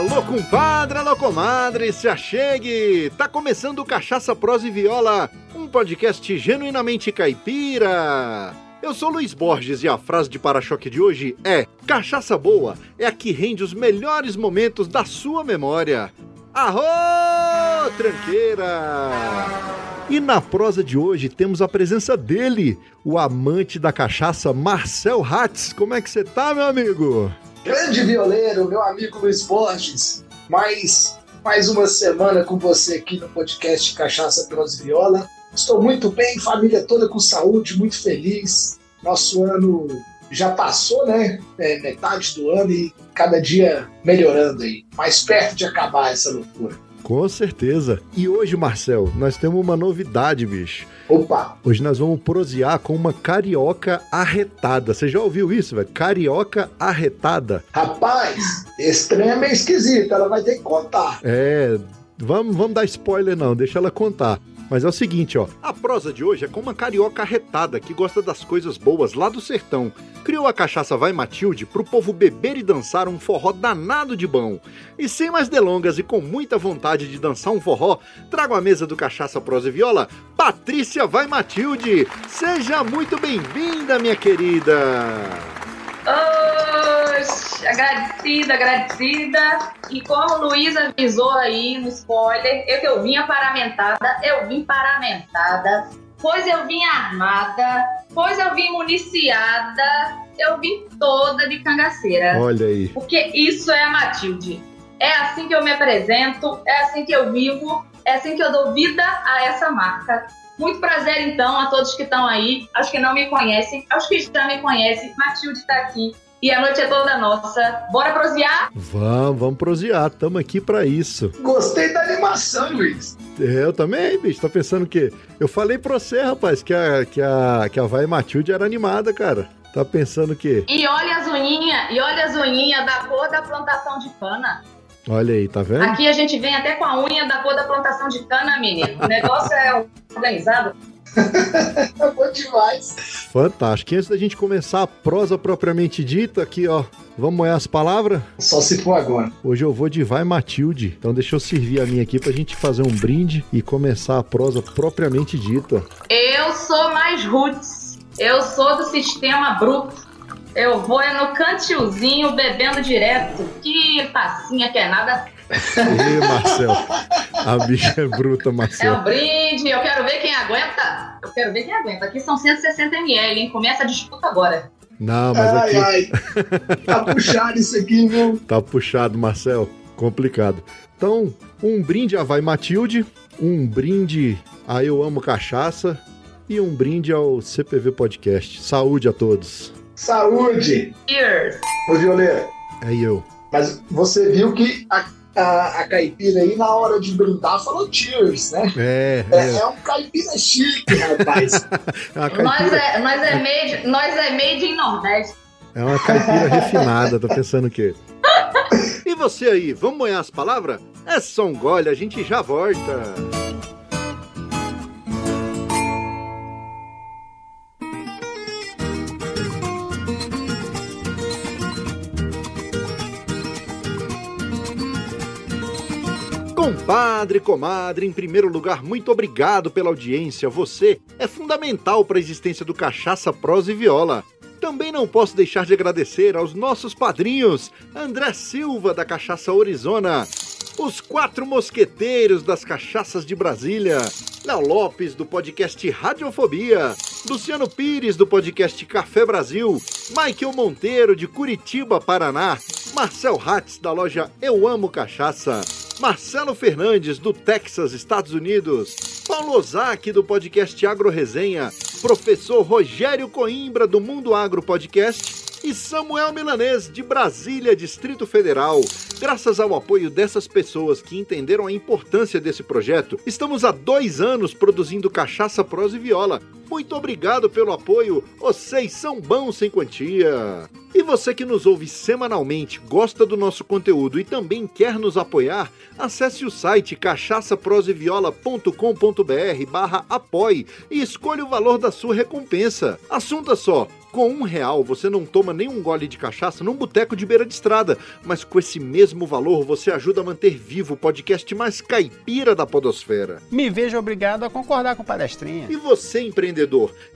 Alô, compadre, alô, comadre, se achegue! Tá começando Cachaça Prosa e Viola, um podcast genuinamente caipira. Eu sou Luiz Borges e a frase de para-choque de hoje é: Cachaça boa é a que rende os melhores momentos da sua memória. Arro, tranqueira! E na prosa de hoje temos a presença dele, o amante da cachaça Marcel Hatz. Como é que você tá, meu amigo? Grande violeiro, meu amigo Luiz Borges. Mais, mais uma semana com você aqui no podcast Cachaça Prosa Viola. Estou muito bem, família toda com saúde, muito feliz. Nosso ano já passou, né? É, metade do ano e cada dia melhorando aí. Mais perto de acabar essa loucura. Com certeza. E hoje, Marcel, nós temos uma novidade, bicho. Opa! Hoje nós vamos prosear com uma carioca arretada. Você já ouviu isso, velho? Carioca arretada. Rapaz, esse trem é meio esquisito, ela vai ter que contar. É, vamos, vamos dar spoiler não, deixa ela contar. Mas é o seguinte, ó. A prosa de hoje é com uma carioca arretada que gosta das coisas boas lá do sertão. Criou a cachaça Vai Matilde pro povo beber e dançar um forró danado de bom. E sem mais delongas e com muita vontade de dançar um forró, trago à mesa do Cachaça Prosa e Viola, Patrícia Vai Matilde. Seja muito bem-vinda, minha querida. Agradecida, agradecida. E como o Luiz avisou aí no spoiler, eu que eu vim paramentada, eu vim paramentada, pois eu vim armada, pois eu vim municiada, eu vim toda de cangaceira. Olha aí. Porque isso é a Matilde. É assim que eu me apresento, é assim que eu vivo, é assim que eu dou vida a essa marca. Muito prazer, então, a todos que estão aí, aos que não me conhecem, aos que já me conhecem. Matilde está aqui e a noite é toda nossa. Bora prosear? Vamos, vamos prosear. Tamo aqui para isso. Gostei da animação, Luiz. É, eu também, bicho. Tá pensando que. Eu falei pra você, rapaz, que a, que a, que a Vai Matilde era animada, cara. Tá pensando que. E olha as unhinhas, e olha as unhinhas da cor da plantação de cana. Olha aí, tá vendo? Aqui a gente vem até com a unha da cor da plantação de cana, menino. O negócio é organizado. É bom demais. Fantástico. E antes da gente começar a prosa propriamente dita, aqui, ó. Vamos moer as palavras? Só se for agora. Hoje eu vou de Vai Matilde. Então deixa eu servir a minha aqui pra gente fazer um brinde e começar a prosa propriamente dita. Eu sou mais roots. Eu sou do sistema bruto. Eu vou é no cantilzinho bebendo direto. Que passinha que é nada. Ih, Marcel. A bicha é bruta, Marcel. É um brinde. Eu quero ver quem aguenta. Eu quero ver quem aguenta. Aqui são 160 ml, hein? Começa a disputa agora. Não, mas ai, aqui. Ai. Tá puxado isso aqui, viu? Tá puxado, Marcel. Complicado. Então, um brinde a Vai Matilde, um brinde a Eu Amo Cachaça e um brinde ao CPV Podcast. Saúde a todos. Saúde! Cheers! Ô, Violeira. É eu. Mas você viu que a, a, a, caipira aí, na hora de brindar, falou cheers, né? É. É, é. é um caipira chique, rapaz. é caipira... nós, é, nós, é made, nós é made em Nordeste. É uma caipira refinada, tô pensando o quê? E você aí, vamos moer as palavras? É só um gole, a gente já volta. Compadre, comadre, em primeiro lugar, muito obrigado pela audiência. Você é fundamental para a existência do Cachaça, Prosa e Viola. Também não posso deixar de agradecer aos nossos padrinhos, André Silva, da Cachaça Orizona, os quatro mosqueteiros das cachaças de Brasília, Léo Lopes, do podcast Radiofobia, Luciano Pires, do podcast Café Brasil, Michael Monteiro, de Curitiba, Paraná, Marcel Hatz, da loja Eu Amo Cachaça, Marcelo Fernandes, do Texas, Estados Unidos, Paulo Ozaki, do podcast Agro Resenha, professor Rogério Coimbra, do Mundo Agro Podcast, e Samuel Milanês, de Brasília, Distrito Federal. Graças ao apoio dessas pessoas que entenderam a importância desse projeto, estamos há dois anos produzindo cachaça, prosa e viola. Muito obrigado pelo apoio, vocês são bons sem quantia. E você que nos ouve semanalmente, gosta do nosso conteúdo e também quer nos apoiar, acesse o site cachaçaproseviola.com.br barra apoie e escolha o valor da sua recompensa. Assunta só, com um real você não toma nenhum gole de cachaça num boteco de beira de estrada, mas com esse mesmo valor você ajuda a manter vivo o podcast mais caipira da podosfera. Me vejo obrigado a concordar com o palestrinha. E você, empreendedor,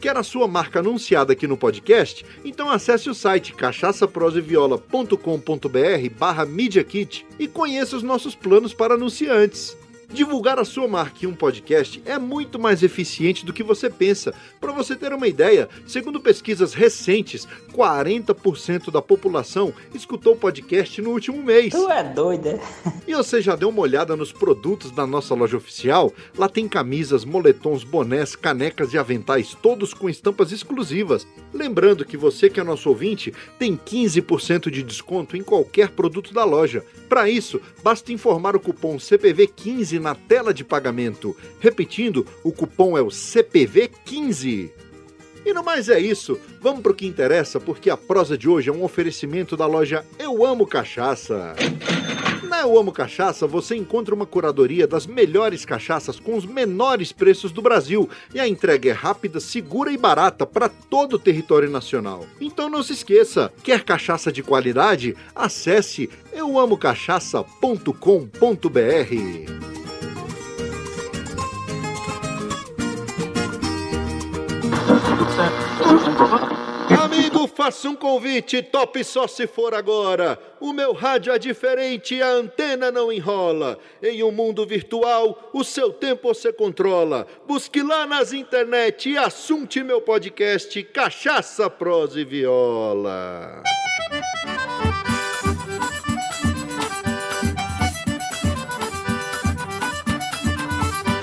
quer a sua marca anunciada aqui no podcast? Então acesse o site cachaçaproseviola.com.br barra Media Kit e conheça os nossos planos para anunciantes. Divulgar a sua marca em um podcast é muito mais eficiente do que você pensa. Para você ter uma ideia, segundo pesquisas recentes, 40% da população escutou o podcast no último mês. Tu é doida. E você já deu uma olhada nos produtos da nossa loja oficial? Lá tem camisas, moletons, bonés, canecas e aventais, todos com estampas exclusivas. Lembrando que você que é nosso ouvinte tem 15% de desconto em qualquer produto da loja. Para isso, basta informar o cupom CPV15 na tela de pagamento. Repetindo, o cupom é o CPV15. E no mais é isso, vamos pro que interessa, porque a prosa de hoje é um oferecimento da loja Eu Amo Cachaça. Na Eu Amo Cachaça você encontra uma curadoria das melhores cachaças com os menores preços do Brasil e a entrega é rápida, segura e barata para todo o território nacional. Então não se esqueça, quer cachaça de qualidade? Acesse euamocachaça.com.br. Amigo, faça um convite, top só se for agora. O meu rádio é diferente, a antena não enrola. Em um mundo virtual, o seu tempo você controla. Busque lá nas internet e assunte meu podcast Cachaça, Prosa e Viola.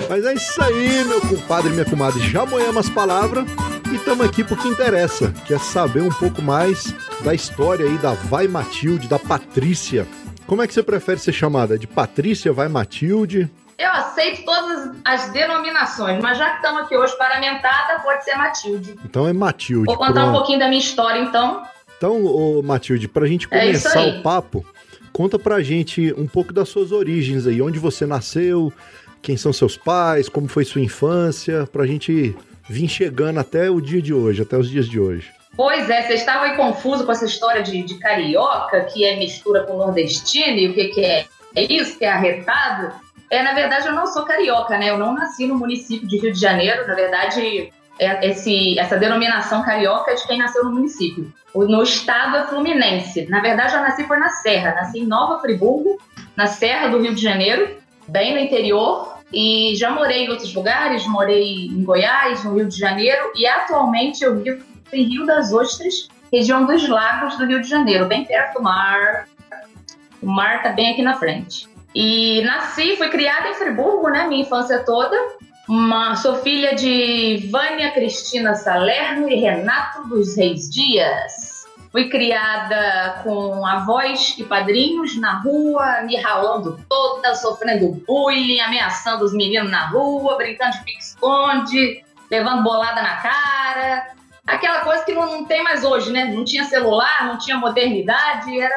Mas é isso aí, meu compadre e minha comadre. Já moemos as palavras e estamos aqui porque interessa, que é saber um pouco mais da história aí da Vai Matilde, da Patrícia. Como é que você prefere ser chamada? De Patrícia, Vai Matilde? Eu aceito todas as denominações, mas já que estamos aqui hoje paramentada, pode ser Matilde. Então é Matilde. Vou contar pronto. um pouquinho da minha história, então. Então, ô, Matilde, pra gente é começar é o papo, conta pra gente um pouco das suas origens aí, onde você nasceu, quem são seus pais, como foi sua infância, pra gente vir chegando até o dia de hoje, até os dias de hoje. Pois é, você estava aí confuso com essa história de, de carioca, que é mistura com nordestino, e o que, que é? É isso que é arretado? É, na verdade, eu não sou carioca, né? Eu não nasci no município de Rio de Janeiro. Na verdade, é esse, essa denominação carioca é de quem nasceu no município. No estado é fluminense. Na verdade, eu nasci por na Serra. Nasci em Nova Friburgo, na Serra do Rio de Janeiro, bem no interior. E já morei em outros lugares, morei em Goiás, no Rio de Janeiro, e atualmente eu vivo em Rio das Ostras, região dos lagos do Rio de Janeiro, bem perto do mar. O mar está bem aqui na frente. E nasci, fui criada em Friburgo, né, minha infância toda. Uma, sou filha de Vânia Cristina Salerno e Renato dos Reis Dias. Fui criada com avós e padrinhos na rua, me ralando toda, sofrendo bullying, ameaçando os meninos na rua, brincando de pique-esconde, levando bolada na cara. Aquela coisa que não, não, tem mais hoje, né? Não tinha celular, não tinha modernidade, era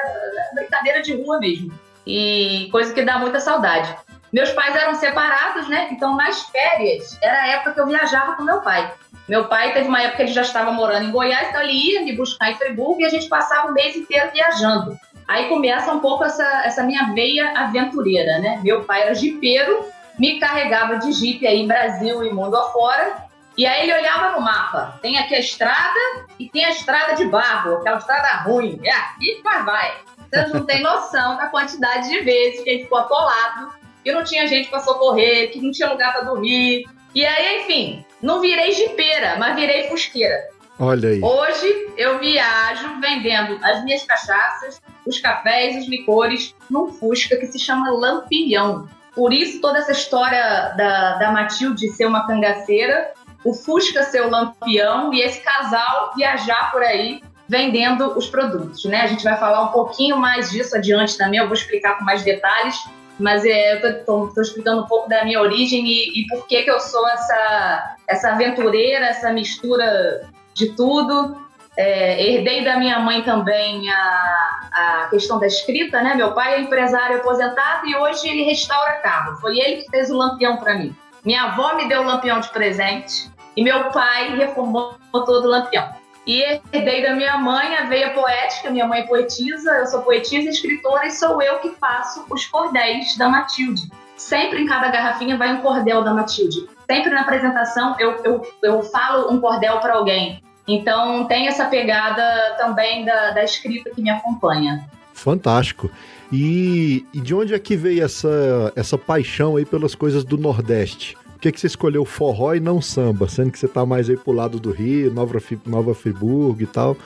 brincadeira de rua mesmo. E coisa que dá muita saudade. Meus pais eram separados, né? Então, nas férias, era a época que eu viajava com meu pai. Meu pai teve uma época que ele já estava morando em Goiás, então ele ia me buscar em Friburgo e a gente passava o mês inteiro viajando. Aí começa um pouco essa, essa minha veia aventureira, né? Meu pai era jipeiro, me carregava de jipe aí Brasil e mundo afora. E aí ele olhava no mapa, tem aqui a estrada e tem a estrada de barro, aquela estrada ruim. É aqui que vai. Vocês não têm noção da quantidade de vezes que gente ficou atolado, que não tinha gente para socorrer, que não tinha lugar para dormir. E aí, enfim, não virei jipeira, mas virei fusqueira. Olha aí. Hoje eu viajo vendendo as minhas cachaças, os cafés, os licores, num Fusca que se chama Lampião. Por isso toda essa história da, da Matilde ser uma cangaceira, o Fusca ser o Lampião e esse casal viajar por aí vendendo os produtos, né? A gente vai falar um pouquinho mais disso adiante também, eu vou explicar com mais detalhes, mas é, eu tô, tô, tô explicando um pouco da minha origem e, e por que que eu sou essa essa aventureira, essa mistura de tudo. É, herdei da minha mãe também a, a questão da escrita, né? Meu pai é empresário aposentado e hoje ele restaura carro. Foi ele que fez o lampião para mim. Minha avó me deu o lampião de presente e meu pai reformou todo o lampião. E herdei da minha mãe a veia poética, minha mãe é poetisa, eu sou poetisa escritora e sou eu que faço os cordéis da Matilde. Sempre em cada garrafinha vai um cordel da Matilde. Sempre na apresentação eu, eu, eu falo um cordel para alguém. Então tem essa pegada também da, da escrita que me acompanha. Fantástico. E, e, de onde é que veio essa, essa paixão aí pelas coisas do Nordeste? Por que, que você escolheu forró e não samba? Sendo que você tá mais aí pro lado do Rio, Nova, Nova Friburgo e tal.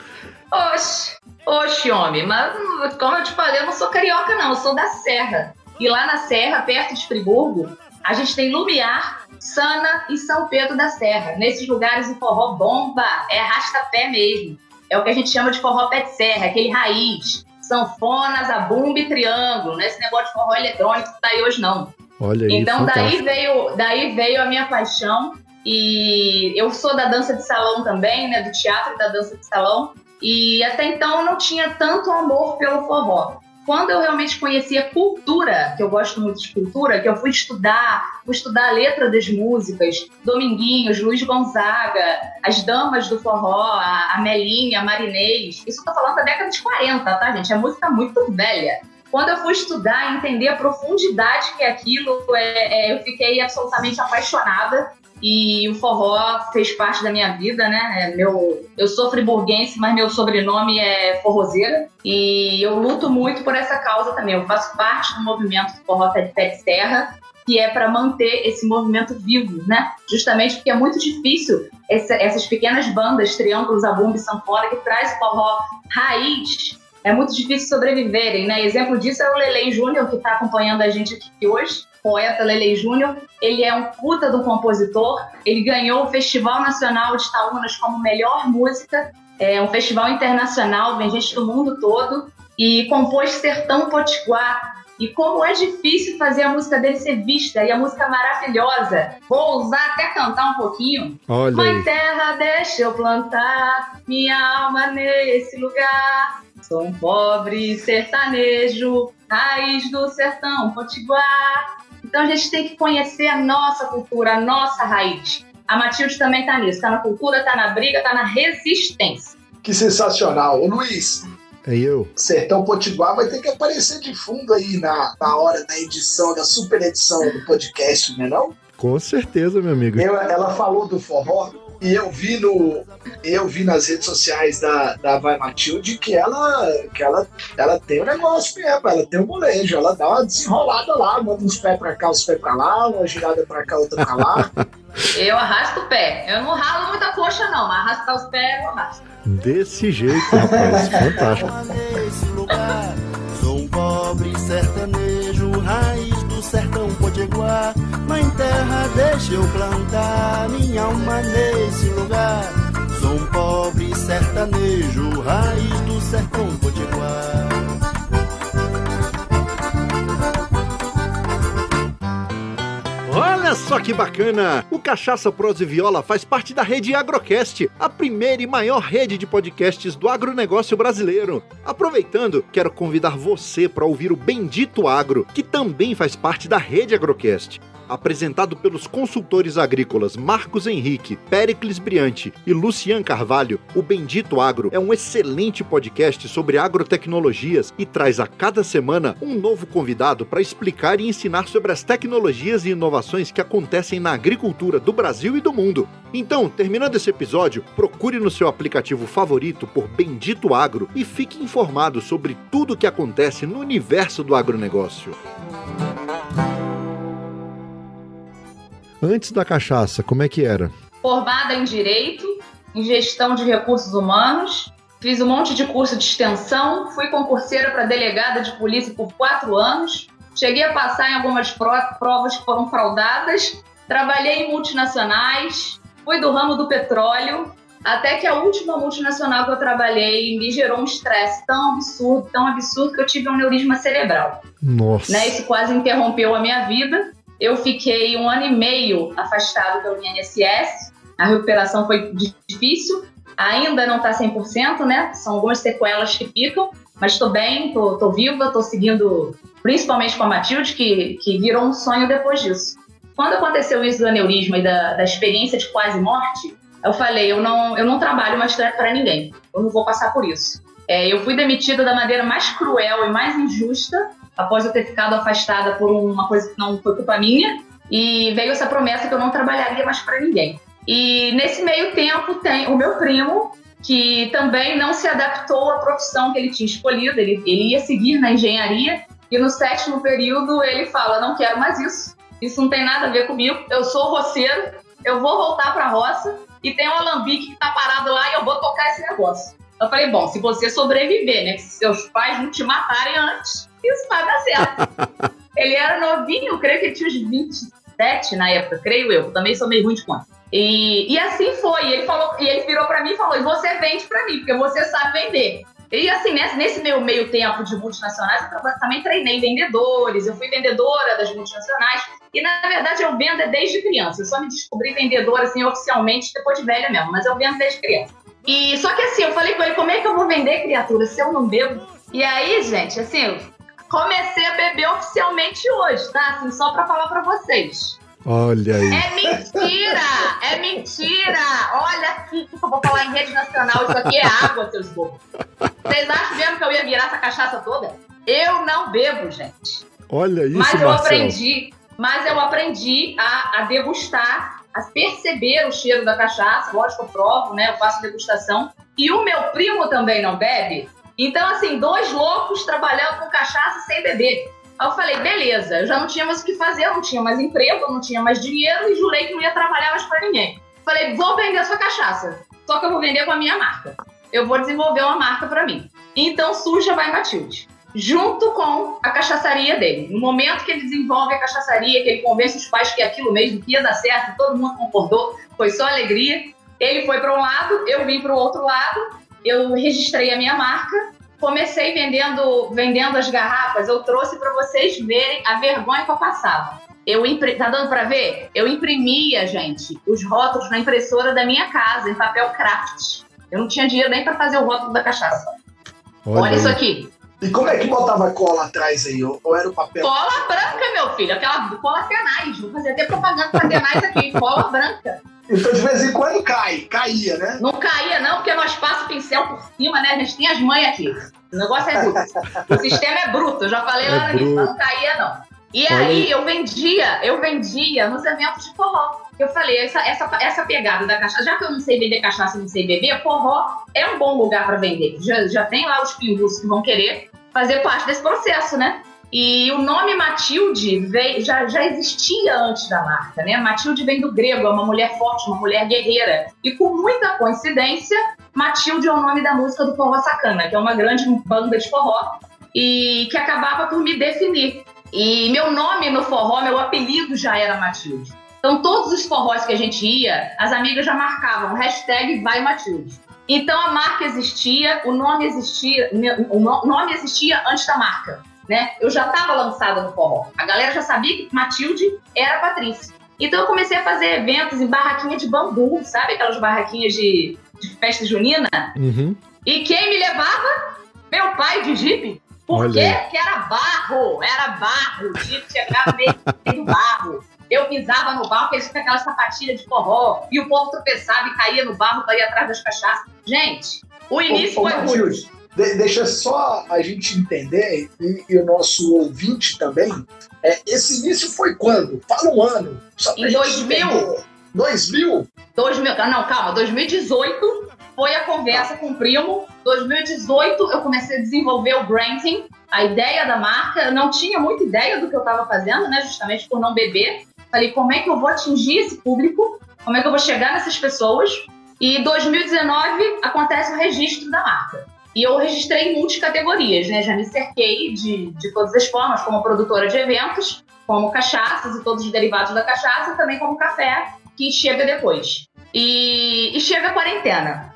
Oxe, oxe, homem, mas como eu te falei, eu não sou carioca, não, eu sou da Serra. E lá na Serra, perto de Friburgo, a gente tem Lumiar, Sana e São Pedro da Serra. Nesses lugares o forró bomba, é arrasta-pé mesmo. É o que a gente chama de forró pé de serra, aquele raiz. Sanfona, zabumba e triângulo. Não é esse negócio de forró eletrônico que tá aí hoje, não. Olha aí, então daí veio, daí veio a minha paixão. E eu sou da dança de salão também, né? Do teatro da dança de salão. E até então eu não tinha tanto amor pelo forró quando eu realmente conheci a cultura, que eu gosto muito de cultura, que eu fui estudar, fui estudar a letra das músicas, Dominguinhos, Luiz Gonzaga, as damas do forró, a, a Melinha, a Marinês, isso eu tô falando da década de 40, tá, gente? É música muito velha. Quando eu fui estudar entender a profundidade que é aquilo, é, é, eu fiquei absolutamente apaixonada e o forró fez parte da minha vida, né? É meu, eu sou friburguense, mas meu sobrenome é forrozeira. E eu luto muito por essa causa também. Eu faço parte do movimento do forró pé de pé de serra, que é para manter esse movimento vivo, né? Justamente porque é muito difícil essa, essas pequenas bandas, triângulos, abumba e sanfona, que traz forró raiz, é muito difícil sobreviverem, né? Exemplo disso é o Lelei Júnior, que está acompanhando a gente aqui hoje poeta Lele Júnior. Ele é um puta do compositor. Ele ganhou o Festival Nacional de Itaúnas como melhor música. É um festival internacional, vem gente do mundo todo. E compôs Sertão Potiguar. E como é difícil fazer a música dele ser vista e a música maravilhosa. Vou usar até cantar um pouquinho. Olha Mãe terra, deixa eu plantar minha alma nesse lugar. Sou um pobre sertanejo, raiz do sertão potiguar. Então a gente tem que conhecer a nossa cultura, a nossa raiz. A Matilde também está nisso, está na cultura, está na briga, está na resistência. Que sensacional. Ô Luiz, é eu. Sertão Potiguar vai ter que aparecer de fundo aí na, na hora da edição, da super edição do podcast, não é não? Com certeza, meu amigo. Eu, ela falou do forró, e eu vi no. Eu vi nas redes sociais da, da Vai Matilde que ela, que ela, ela tem um negócio mesmo, ela tem um molejo, ela dá uma desenrolada lá, manda uns pés pra cá, uns pés pra lá, uma girada pra cá, outra pra lá. Eu arrasto o pé. Eu não ralo muita coxa, não, mas arrastar os pés eu arrasto. Desse jeito, rapaz. Fantástico. Sou um pobre sertanejo, raiz do sertão potiguar. Mãe terra, deixa eu plantar minha alma nesse lugar. Sou um pobre sertanejo, raiz do sertão potiguar. Olha só que bacana! O Cachaça Prosa e Viola faz parte da rede Agrocast, a primeira e maior rede de podcasts do agronegócio brasileiro. Aproveitando, quero convidar você para ouvir o Bendito Agro, que também faz parte da rede Agrocast apresentado pelos consultores agrícolas Marcos Henrique, Pericles Briante e Lucian Carvalho, o Bendito Agro é um excelente podcast sobre agrotecnologias e traz a cada semana um novo convidado para explicar e ensinar sobre as tecnologias e inovações que acontecem na agricultura do Brasil e do mundo. Então, terminando esse episódio, procure no seu aplicativo favorito por Bendito Agro e fique informado sobre tudo o que acontece no universo do agronegócio. Antes da cachaça, como é que era? Formada em Direito, em Gestão de Recursos Humanos, fiz um monte de curso de extensão, fui concurseira para delegada de polícia por quatro anos, cheguei a passar em algumas provas que foram fraudadas, trabalhei em multinacionais, fui do ramo do petróleo, até que a última multinacional que eu trabalhei me gerou um estresse tão absurdo, tão absurdo que eu tive um neurisma cerebral. Nossa. Né? Isso quase interrompeu a minha vida. Eu fiquei um ano e meio afastado pelo INSS. A recuperação foi difícil, ainda não está 100%, né? São algumas sequelas que ficam, mas estou bem, estou viva, estou seguindo, principalmente com a Matilde, que, que virou um sonho depois disso. Quando aconteceu isso do aneurisma e da, da experiência de quase morte, eu falei, eu não, eu não trabalho mais para ninguém, eu não vou passar por isso. É, eu fui demitida da maneira mais cruel e mais injusta, após eu ter ficado afastada por uma coisa que não foi culpa minha, e veio essa promessa que eu não trabalharia mais para ninguém. E nesse meio tempo tem o meu primo, que também não se adaptou à profissão que ele tinha escolhido, ele, ele ia seguir na engenharia, e no sétimo período ele fala: Não quero mais isso, isso não tem nada a ver comigo, eu sou roceiro, eu vou voltar para a roça, e tem um alambique que tá parado lá e eu vou tocar esse negócio. Eu falei: Bom, se você sobreviver, né, se seus pais não te matarem antes, isso vai dar certo. ele era novinho, creio que ele tinha uns 27 na época, creio eu, também sou meio ruim de conta. E, e assim foi. Ele falou, e ele virou para mim e falou: e você vende para mim, porque você sabe vender. E assim, nesse, nesse meu meio tempo de multinacionais, eu também treinei vendedores, eu fui vendedora das multinacionais. E na verdade eu vendo desde criança. Eu só me descobri vendedora assim oficialmente depois de velha mesmo, mas eu vendo desde criança. E só que assim, eu falei com ele, como é que eu vou vender criatura se eu não bebo? E aí, gente, assim, comecei a beber oficialmente hoje, tá? Assim, só para falar para vocês. Olha aí. É mentira! É mentira! Olha aqui que eu vou falar em rede nacional. Isso aqui é água, seus bobos. Vocês acham mesmo que eu ia virar essa cachaça toda? Eu não bebo, gente. Olha isso, Mas eu Marcelo. aprendi, mas eu aprendi a, a degustar, a perceber o cheiro da cachaça. Lógico, eu provo, né? Eu faço degustação. E o meu primo também não bebe. Então, assim, dois loucos trabalhando com cachaça sem beber. Aí eu falei, beleza, eu já não tinha mais o que fazer, eu não tinha mais emprego, eu não tinha mais dinheiro e jurei que não ia trabalhar mais para ninguém. Falei, vou vender a sua cachaça, só que eu vou vender com a minha marca. Eu vou desenvolver uma marca para mim. Então surge a Vai Matilde, junto com a cachaçaria dele. No momento que ele desenvolve a cachaçaria, que ele convence os pais que aquilo mesmo que ia dar certo, todo mundo concordou, foi só alegria. Ele foi para um lado, eu vim para o outro lado, eu registrei a minha marca comecei vendendo, vendendo as garrafas, eu trouxe para vocês verem a vergonha que eu passava. Eu impri... Tá dando para ver? Eu imprimia, gente, os rótulos na impressora da minha casa, em papel craft. Eu não tinha dinheiro nem para fazer o rótulo da cachaça. Olha, Olha isso aqui. E como é que botava cola atrás aí? Ou era o papel? Cola branca, meu filho. Aquela cola tenaz. Vou fazer até propaganda pra tenaz aqui. Cola branca. Então, de vez em quando cai, caía, né? Não caía, não, porque nós passamos pincel por cima, né? A gente tem as mães aqui. O negócio é bruto. o sistema é bruto, eu já falei é lá no início, não caía, não. E Olha aí eu vendia, eu vendia nos eventos de forró. Eu falei, essa, essa, essa pegada da cachaça, já que eu não sei vender cachaça e não sei beber, forró é um bom lugar para vender. Já, já tem lá os pingus que vão querer fazer parte desse processo, né? E o nome Matilde veio, já, já existia antes da marca, né? Matilde vem do grego, é uma mulher forte, uma mulher guerreira. E com muita coincidência, Matilde é o nome da música do Forró Sacana, que é uma grande banda de forró e que acabava por me definir. E meu nome no forró, meu apelido já era Matilde. Então, todos os forrós que a gente ia, as amigas já marcavam hashtag Vai Matilde. Então, a marca existia, o nome existia, o nome existia antes da marca né? Eu já estava lançada no forró. A galera já sabia que Matilde era a Patrícia. Então eu comecei a fazer eventos em barraquinha de bambu, sabe? Aquelas barraquinhas de, de festa junina. Uhum. E quem me levava? Meu pai de jipe. Por quê? Porque era barro, era barro. O jipe chegava meio do barro. Eu pisava no barro, porque eles tinham aquela sapatilha de forró, e o povo tropeçava e caía no barro, caía atrás das cachaças. Gente, o início ô, ô, foi ruim. De, deixa só a gente entender, e, e o nosso ouvinte também, é, esse início foi quando? Fala um ano. em 2000? 2000? 2000, não, calma, 2018 foi a conversa com o primo. 2018 eu comecei a desenvolver o branding, a ideia da marca. Eu não tinha muita ideia do que eu estava fazendo, né? Justamente por não beber. Falei, como é que eu vou atingir esse público? Como é que eu vou chegar nessas pessoas? E 2019 acontece o registro da marca. E eu registrei em multicategorias, né? Já me cerquei de, de todas as formas, como produtora de eventos, como cachaças e todos os derivados da cachaça, também como café, que chega depois. E, e chega a quarentena.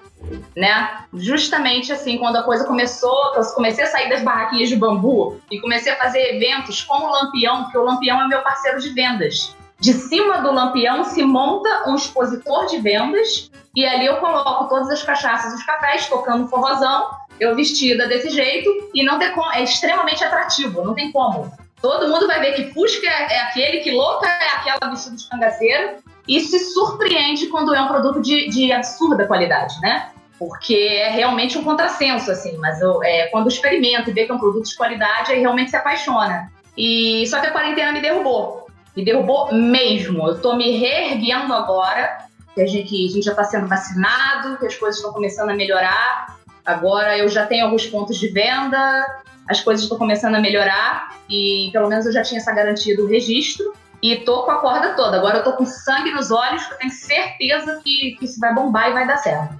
né? Justamente assim, quando a coisa começou, eu comecei a sair das barraquinhas de bambu e comecei a fazer eventos com o Lampião, porque o Lampião é meu parceiro de vendas. De cima do Lampião se monta um expositor de vendas e ali eu coloco todas as cachaças os cafés tocando forrozão, eu vestida desse jeito e não tem como, é extremamente atrativo, não tem como. Todo mundo vai ver que Fusca é, é aquele, que louca é aquela vestida de cangaceiro e se surpreende quando é um produto de, de absurda qualidade, né? Porque é realmente um contrassenso, assim, mas eu, é, quando experimento e vê que é um produto de qualidade, aí realmente se apaixona. E só que a quarentena me derrubou. Me derrubou mesmo. Eu tô me reerguendo agora, que a gente, que a gente já está sendo vacinado, que as coisas estão começando a melhorar. Agora eu já tenho alguns pontos de venda, as coisas estão começando a melhorar e pelo menos eu já tinha essa garantia do registro. E tô com a corda toda. Agora eu tô com sangue nos olhos, eu tenho certeza que, que isso vai bombar e vai dar certo.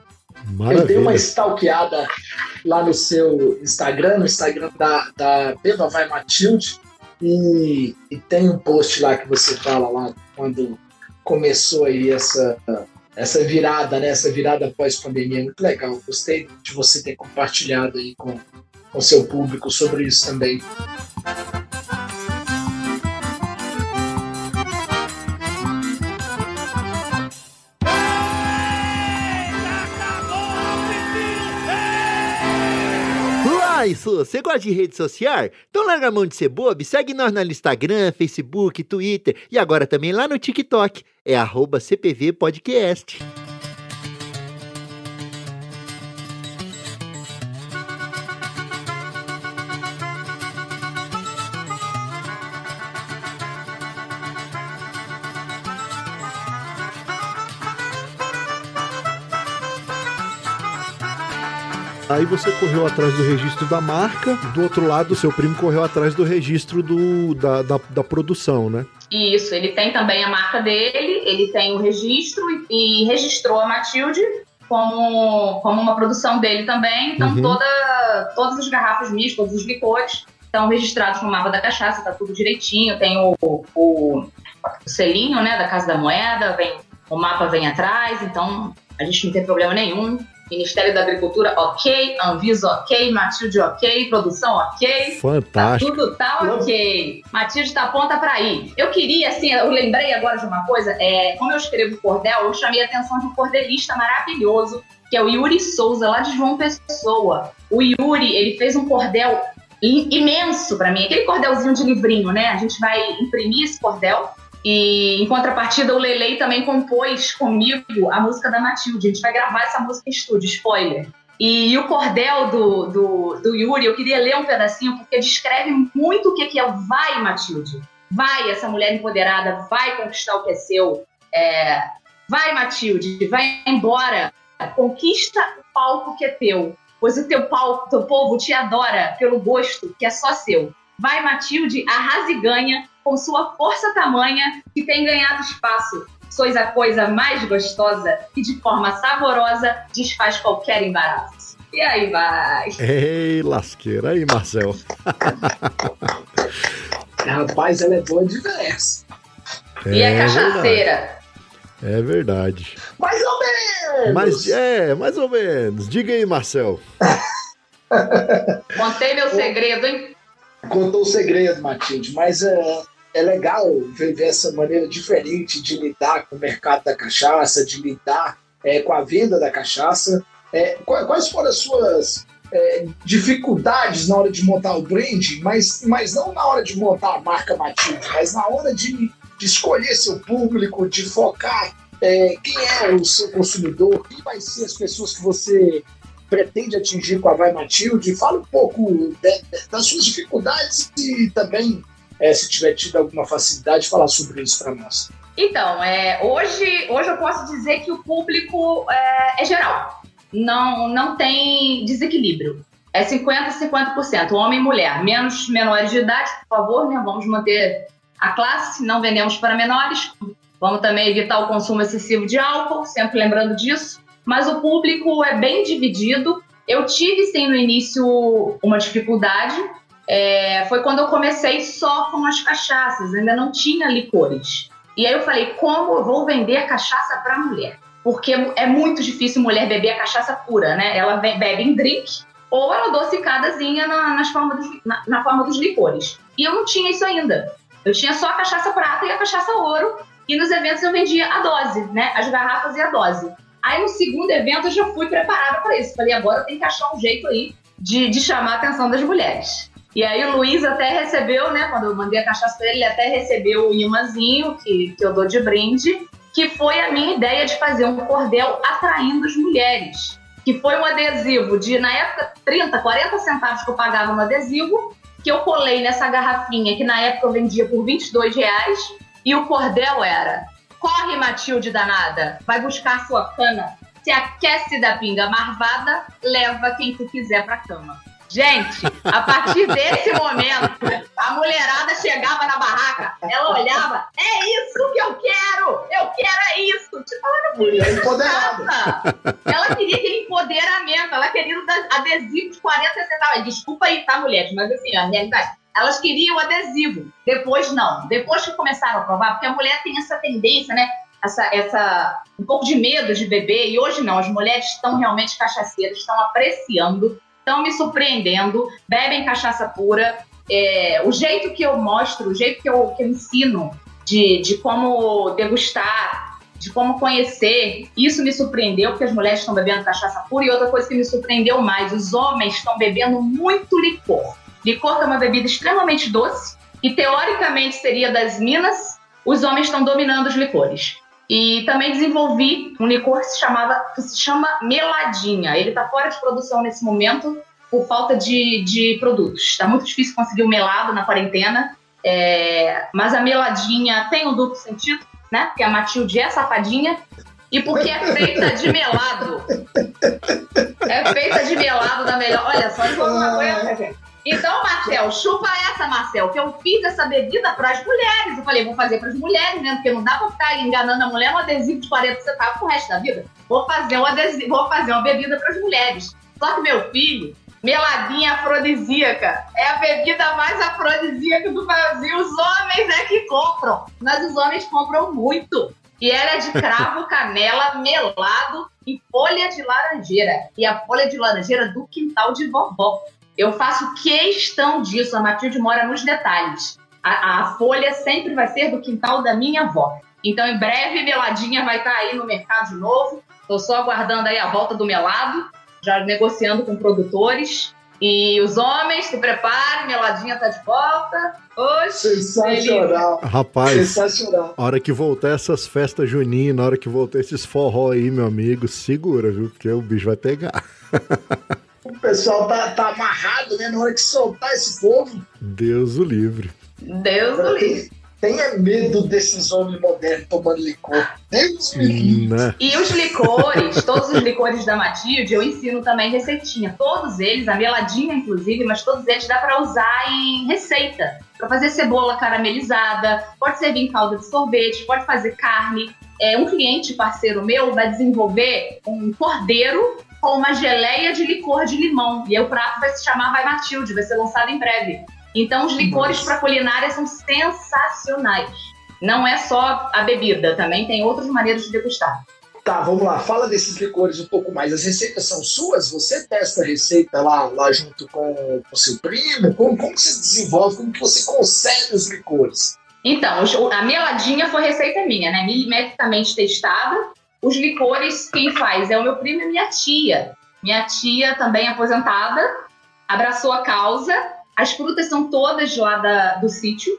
Maravilha. Eu dei uma stalkeada lá no seu Instagram, no Instagram da, da Beba Vai Matilde, e, e tem um post lá que você fala lá quando começou aí essa, essa virada, né? Essa virada pós-pandemia. Muito legal. Gostei de você ter compartilhado aí com o seu público sobre isso também. Isso? Você gosta de rede social? Então larga a mão de ser bobo e segue nós no Instagram, Facebook, Twitter e agora também lá no TikTok. É arroba CPV Podcast. Aí você correu atrás do registro da marca, do outro lado, seu primo correu atrás do registro do, da, da, da produção, né? Isso, ele tem também a marca dele, ele tem o registro e, e registrou a Matilde como, como uma produção dele também. Então, uhum. toda, todas as garrafas MIS, todos os licores estão registrados no mapa da cachaça, tá tudo direitinho. Tem o, o, o selinho né, da Casa da Moeda, vem, o mapa vem atrás, então a gente não tem problema nenhum. Ministério da Agricultura, ok. Anvisa, ok. Matilde, ok. Produção, ok. Fantástico. Tá tudo tá ok. Matilde tá ponta pra ir. Eu queria, assim, eu lembrei agora de uma coisa. É, como eu escrevo cordel, eu chamei a atenção de um cordelista maravilhoso, que é o Yuri Souza, lá de João Pessoa. O Yuri, ele fez um cordel imenso para mim. Aquele cordelzinho de livrinho, né? A gente vai imprimir esse cordel e em contrapartida, o Lelei também compôs comigo a música da Matilde. A gente vai gravar essa música em estúdio, spoiler. E, o cordel do, do, do, Yuri, eu queria ler um pedacinho, porque descreve muito o que é o vai, Matilde. Vai, essa mulher empoderada, vai conquistar o que é seu. É, vai, Matilde, vai embora. Conquista o palco que é teu, pois o teu palco, teu povo te adora pelo gosto que é só seu. Vai, Matilde, arrasa e ganha, com sua força tamanha que tem ganhado espaço. Sois a coisa mais gostosa e de forma saborosa desfaz qualquer embaraço. E aí vai. Ei, lasqueira. Aí, Marcel. Rapaz, ela é boa de verso. É, e é cachaceira. É verdade. Mais ou menos. Mas, é, mais ou menos. Diga aí, Marcel. Contei meu segredo, hein? Contou o segredo, Matilde, mas é, é legal ver essa maneira diferente de lidar com o mercado da cachaça, de lidar é, com a venda da cachaça. É, quais foram as suas é, dificuldades na hora de montar o brand, mas, mas não na hora de montar a marca Matilde, mas na hora de, de escolher seu público, de focar é, quem é o seu consumidor, quem vai ser as pessoas que você pretende atingir com a Vai Matilde. Fala um pouco de, de, das suas dificuldades e também é, se tiver tido alguma facilidade, falar sobre isso para nós. Então, é, hoje, hoje eu posso dizer que o público é, é geral. Não, não tem desequilíbrio. É 50% 50%, homem e mulher. Menos menores de idade, por favor, né? Vamos manter a classe, não vendemos para menores. Vamos também evitar o consumo excessivo de álcool, sempre lembrando disso. Mas o público é bem dividido. Eu tive, sim, no início uma dificuldade, é, foi quando eu comecei só com as cachaças, ainda não tinha licores. E aí eu falei, como eu vou vender cachaça para mulher? porque é muito difícil mulher beber a cachaça pura, né? Ela bebe em drink ou ela adocicadazinha na, nas forma dos, na, na forma dos licores. E eu não tinha isso ainda. Eu tinha só a cachaça prata e a cachaça ouro, e nos eventos eu vendia a dose, né? As garrafas e a dose. Aí no segundo evento eu já fui preparada para isso. Falei, agora eu tenho que achar um jeito aí de, de chamar a atenção das mulheres. E aí o Luiz até recebeu, né? Quando eu mandei a cachaça pra ele, ele até recebeu o imãzinho que, que eu dou de brinde, que foi a minha ideia de fazer um cordel atraindo as mulheres. Que foi um adesivo de, na época, 30, 40 centavos que eu pagava no adesivo, que eu colei nessa garrafinha, que na época eu vendia por 22 reais, e o cordel era Corre, Matilde danada, vai buscar a sua cana, se aquece da pinga marvada, leva quem tu quiser pra cama. Gente, a partir desse momento, a mulherada chegava na barraca, ela olhava, é isso que eu quero! Eu quero é isso! Tipo, ela mulher empoderada. Ela queria aquele empoderamento, ela queria adesivo de 40 centavos. Desculpa aí, tá, mulheres? Mas assim, a realidade. Elas queriam adesivo. Depois não. Depois que começaram a provar, porque a mulher tem essa tendência, né? Essa, essa um pouco de medo de beber. E hoje não. As mulheres estão realmente cachaceiras, estão apreciando, estão me surpreendendo, bebem cachaça pura. É, o jeito que eu mostro, o jeito que eu, que eu ensino de, de como degustar, de como conhecer, isso me surpreendeu, porque as mulheres estão bebendo cachaça pura. E outra coisa que me surpreendeu mais, os homens estão bebendo muito licor. Licor é uma bebida extremamente doce e teoricamente seria das minas. Os homens estão dominando os licores. E também desenvolvi um licor que se, chamava, que se chama Meladinha. Ele está fora de produção nesse momento por falta de, de produtos. Está muito difícil conseguir o melado na quarentena. É, mas a meladinha tem um duplo sentido, né? Porque a Matilde é safadinha e porque é feita de melado. É feita de melado da melhor. Olha só, uma coisa. Então, Marcel, chupa essa, Marcel, que eu fiz essa bebida para as mulheres. Eu falei, vou fazer para as mulheres, né? Porque não dá para ficar enganando a mulher um adesivo de 40 centavos pro resto da vida. Vou fazer um adesivo, vou fazer uma bebida para as mulheres. Só que meu filho, meladinha afrodisíaca, é a bebida mais afrodisíaca do Brasil. Os homens é que compram, mas os homens compram muito. E ela é de cravo, canela, melado e folha de laranjeira. E a folha de laranjeira do quintal de vovó. Eu faço questão disso, a Matilde mora nos detalhes. A, a, folha sempre vai ser do quintal da minha avó. Então, em breve, Meladinha vai estar aí no mercado de novo. Estou só aguardando aí a volta do melado, já negociando com produtores. E os homens, se preparem, Meladinha tá de volta. Oxe, Sensacional. Rapaz, Sensacional. a hora que voltar essas festas juninas, na hora que voltar esses forró aí, meu amigo, segura, viu? Porque o bicho vai pegar. o pessoal tá, tá amarrado, né? Na hora que soltar esse povo. Deus o livre. Deus o livre. Tenha medo desses homens modernos tomando licor. Deus me livre. Né? E os licores, todos os licores da Matilde, eu ensino também receitinha. Todos eles, a meladinha inclusive, mas todos eles dá para usar em receita. Para fazer cebola caramelizada, pode servir em calda de sorvete, pode fazer carne. É, um cliente parceiro meu vai desenvolver um cordeiro com uma geleia de licor de limão. E aí o prato vai se chamar Vai Matilde, vai ser lançado em breve. Então, os licores para culinária são sensacionais. Não é só a bebida, também tem outras maneiras de degustar. Tá, vamos lá. Fala desses licores um pouco mais. As receitas são suas? Você testa a receita lá, lá junto com o seu primo? Como, como você desenvolve? Como que você consegue os licores? Então, a meladinha foi receita minha, né? Milimetricamente testada. Os licores, quem faz é o meu primo e minha tia. Minha tia, também aposentada, abraçou a causa. As frutas são todas lá da, do sítio.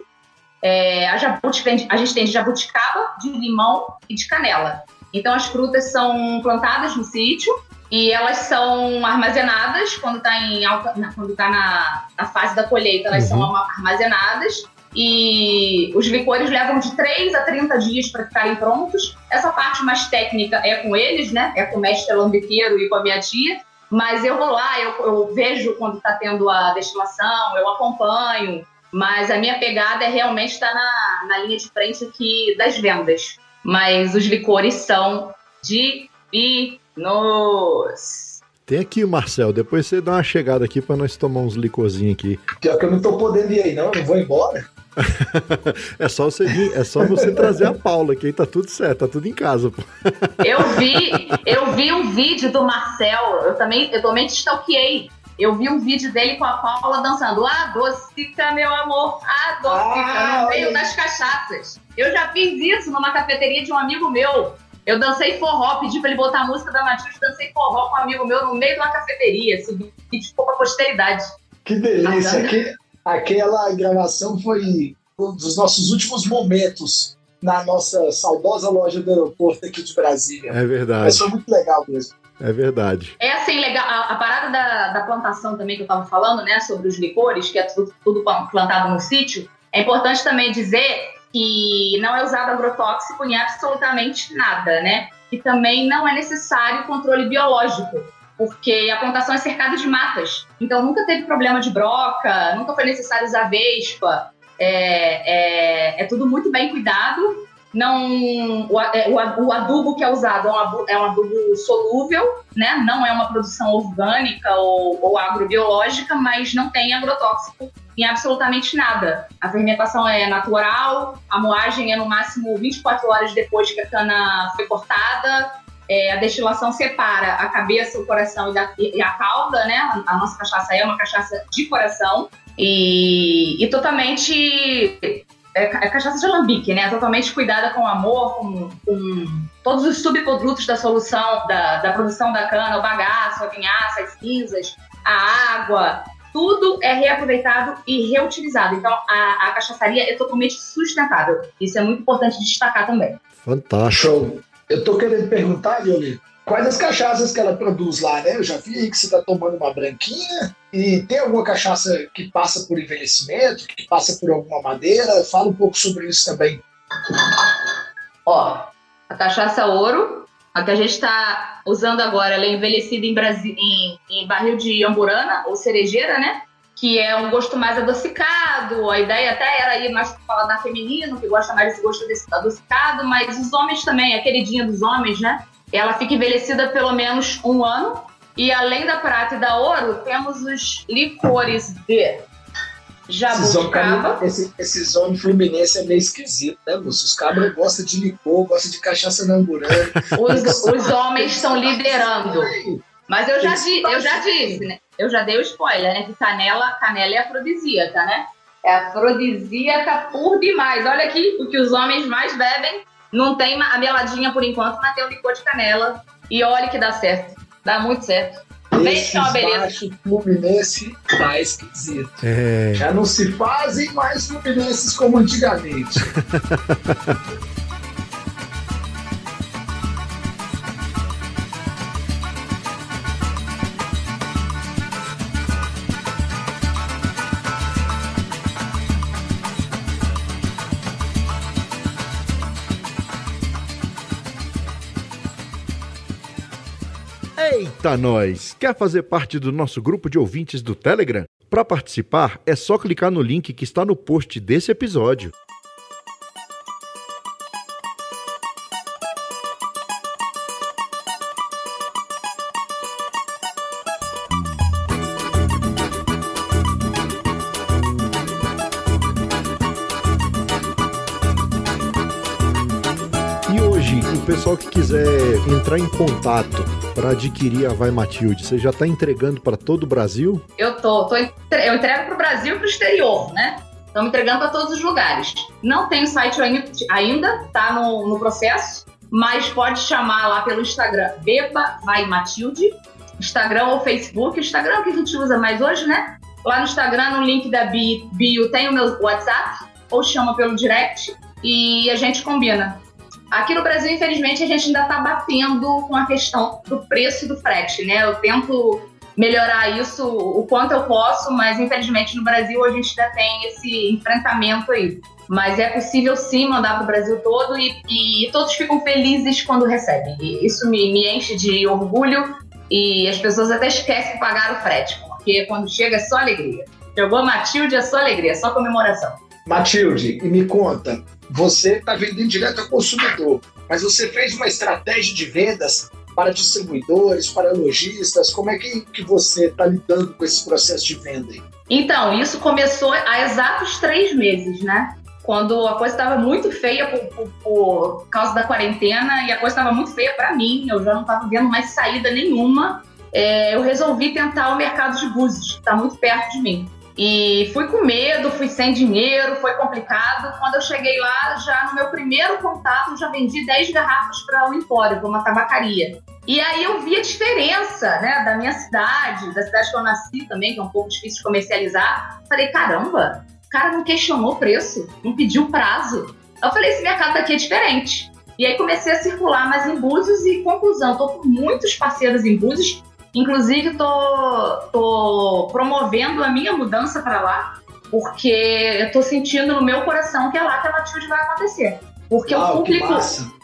É, a, jabuti, a gente tem de jabuticaba, de limão e de canela. Então, as frutas são plantadas no sítio e elas são armazenadas quando está em alta, quando tá na, na fase da colheita, elas uhum. são armazenadas e os licores levam de 3 a 30 dias para ficarem prontos. Essa parte mais técnica é com eles, né? É com o mestre lambiqueiro e com a minha tia. Mas eu vou lá, eu, eu vejo quando está tendo a destilação, eu acompanho. Mas a minha pegada é realmente estar tá na, na linha de frente aqui das vendas. Mas os licores são divinos. Tem aqui, Marcel. Depois você dá uma chegada aqui para nós tomar uns licorzinhos aqui. Pior que eu não tô podendo ir aí, não. Eu não vou embora. é só você vir, é só você trazer a Paula, que aí tá tudo certo, tá tudo em casa. Pô. Eu vi, eu vi um vídeo do Marcel, eu também, eu também te stalkeei. Eu vi um vídeo dele com a Paula dançando Adocica, meu amor, adocica, ah, no meio das cachaças. Eu já fiz isso numa cafeteria de um amigo meu. Eu dancei forró, pedi pra ele botar a música da Matilde, dancei forró com um amigo meu no meio de uma cafeteria. Esse vídeo ficou pra posteridade. Que delícia! Que, aquela gravação foi um dos nossos últimos momentos na nossa saudosa loja do aeroporto aqui de Brasília. É verdade. Mas foi muito legal mesmo. É verdade. É assim, legal. A, a parada da, da, plantação também que eu estava falando, né, sobre os licores, que é tudo, tudo plantado no sítio, é importante também dizer que não é usado agrotóxico em absolutamente nada, né? E também não é necessário controle biológico, porque a plantação é cercada de matas. Então nunca teve problema de broca, nunca foi necessário usar vespa. É, é, é tudo muito bem cuidado não o, é, o, adubo que é usado é um adubo, é um adubo solúvel, né? Não é uma produção orgânica ou, ou agrobiológica, mas não tem agrotóxico em absolutamente nada. A fermentação é natural, a moagem é no máximo 24 horas depois que a cana foi cortada. É, a destilação separa a cabeça, o coração e, da, e a cauda, né? A, a nossa cachaça é uma cachaça de coração. E, e totalmente é, é cachaça de alambique, né? Totalmente cuidada com amor, com, com todos os subprodutos da solução, da, da produção da cana, o bagaço, a vinhaça, as cinzas, a água, tudo é reaproveitado e reutilizado. Então, a, a cachaçaria é totalmente sustentável. Isso é muito importante destacar também. Fantástico. Show. Eu tô querendo perguntar, Violeta, quais as cachaças que ela produz lá, né? Eu já vi aí que você está tomando uma branquinha. E tem alguma cachaça que passa por envelhecimento, que passa por alguma madeira? Fala um pouco sobre isso também. Ó, a cachaça ouro, a que a gente está usando agora, ela é envelhecida em, Brasi em, em barril de amburana ou cerejeira, né? Que é um gosto mais adocicado. A ideia até era ir mais para falar da feminino, que gosta mais desse gosto desse adocicado, mas os homens também, a queridinha dos homens, né? Ela fica envelhecida pelo menos um ano. E além da prata e da ouro, temos os licores de jabuticaba. Esse, esse homens fluminense é meio esquisito, né, moço? Os cabras gostam de licor, gostam de cachaça namburana. Os, os homens estão liderando. Mas eu já, di, eu já disse, né? Eu já dei o spoiler, né? Que canela, canela é afrodisíaca, né? É afrodisíaca por demais. Olha aqui o que os homens mais bebem não tem a meladinha por enquanto, mas tem o licor de canela. E olha que dá certo. Dá muito certo. Esse baixo Fluminense tá esquisito. É... Já não se fazem mais Fluminenses como antigamente. Eita nós! Quer fazer parte do nosso grupo de ouvintes do Telegram? Para participar, é só clicar no link que está no post desse episódio. E hoje, o pessoal que quiser entrar em contato para adquirir a Vai Matilde? Você já está entregando para todo o Brasil? Eu tô, tô eu entrego para o Brasil e para o exterior, né? Estamos entregando para todos os lugares. Não tem site ainda, tá no, no processo, mas pode chamar lá pelo Instagram Beba Vai Matilde, Instagram ou Facebook. Instagram é que a gente usa mais hoje, né? Lá no Instagram, no link da bio, tem o meu WhatsApp, ou chama pelo direct e a gente combina. Aqui no Brasil, infelizmente, a gente ainda está batendo com a questão do preço do frete, né? Eu tento melhorar isso o quanto eu posso, mas infelizmente no Brasil a gente ainda tem esse enfrentamento aí. Mas é possível sim mandar para o Brasil todo e, e, todos ficam felizes quando recebem. E isso me, me enche de orgulho e as pessoas até esquecem de pagar o frete, porque quando chega é só alegria. Chegou Matilde, é só alegria, é só comemoração. Matilde, e me conta, você está vendendo direto ao consumidor, mas você fez uma estratégia de vendas para distribuidores, para lojistas? Como é que, que você está lidando com esse processo de venda? Aí? Então, isso começou há exatos três meses, né? Quando a coisa estava muito feia por, por, por, causa da quarentena e a coisa estava muito feia para mim, eu já não estava vendo mais saída nenhuma. É, eu resolvi tentar o mercado de Búzios, que está muito perto de mim. E fui com medo, fui sem dinheiro, foi complicado. Quando eu cheguei lá, já no meu primeiro contato, já vendi 10 garrafas para o Empório, para uma tabacaria. E aí eu vi a diferença né, da minha cidade, da cidade que eu nasci também, que é um pouco difícil de comercializar. Falei, caramba, o cara não questionou o preço, não pediu prazo. Eu falei, esse mercado daqui é diferente. E aí comecei a circular mais em Búzios e, conclusão, estou com muitos parceiros em Búzios Inclusive, tô, tô promovendo a minha mudança para lá, porque eu tô sentindo no meu coração que é lá que a Matilde vai acontecer. Porque Uau, o público,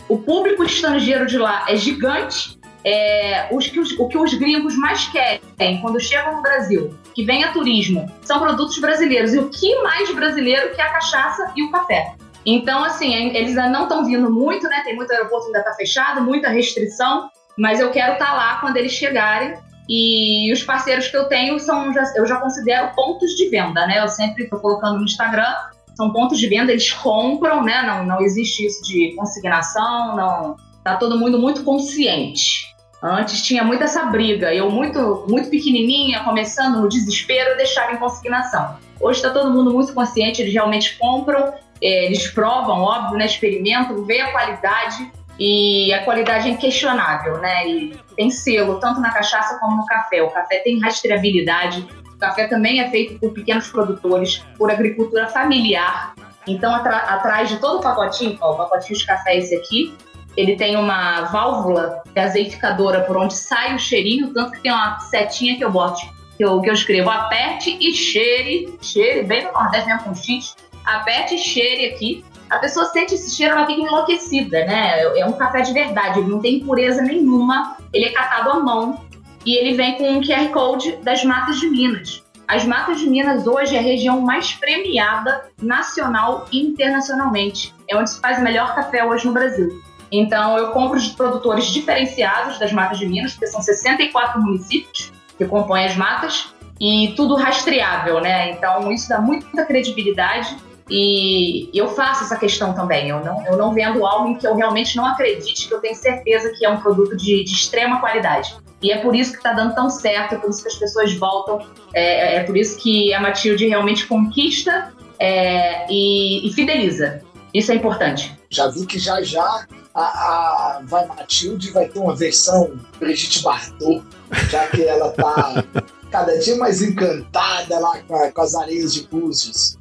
o público estrangeiro de lá é gigante. É, os que os, o que os gringos mais querem quando chegam no Brasil, que vem a turismo, são produtos brasileiros. E o que mais brasileiro que a cachaça e o café? Então, assim, eles ainda não estão vindo muito, né? Tem muito aeroporto ainda está fechado, muita restrição mas eu quero estar tá lá quando eles chegarem. E os parceiros que eu tenho são, eu já considero pontos de venda, né? Eu sempre estou colocando no Instagram, são pontos de venda, eles compram, né? Não, não existe isso de consignação, não. Tá todo mundo muito consciente. Antes tinha muito essa briga, eu muito, muito pequenininha, começando no desespero, deixava em consignação. Hoje está todo mundo muito consciente, eles realmente compram, eh, eles provam, óbvio, né? experimentam, vê a qualidade e a qualidade é inquestionável, né? E tem selo tanto na cachaça como no café. O café tem rastreabilidade. O café também é feito por pequenos produtores, por agricultura familiar. Então, atrás de todo o pacotinho, ó, o pacotinho de café é esse aqui, ele tem uma válvula azeitificadora por onde sai o cheirinho, tanto que tem uma setinha que eu boto, que eu, que eu escrevo aperte e cheire, cheire, bem no Nordeste mesmo com X, aperte e cheire aqui, a pessoa sente esse cheiro, ela fica enlouquecida, né? É um café de verdade, ele não tem impureza nenhuma, ele é catado à mão e ele vem com um QR Code das matas de Minas. As matas de Minas hoje é a região mais premiada nacional e internacionalmente. É onde se faz o melhor café hoje no Brasil. Então, eu compro de produtores diferenciados das matas de Minas, porque são 64 municípios que compõem as matas, e tudo rastreável, né? Então, isso dá muita credibilidade e eu faço essa questão também. Eu não, eu não vendo algo em que eu realmente não acredite, que eu tenho certeza que é um produto de, de extrema qualidade. E é por isso que está dando tão certo, é por isso que as pessoas voltam, é, é por isso que a Matilde realmente conquista é, e, e, fideliza. Isso é importante. Já vi que já já a, a Vai Matilde vai ter uma versão Brigitte Bardot, já que ela está cada dia mais encantada lá com, com as areias de Búzios.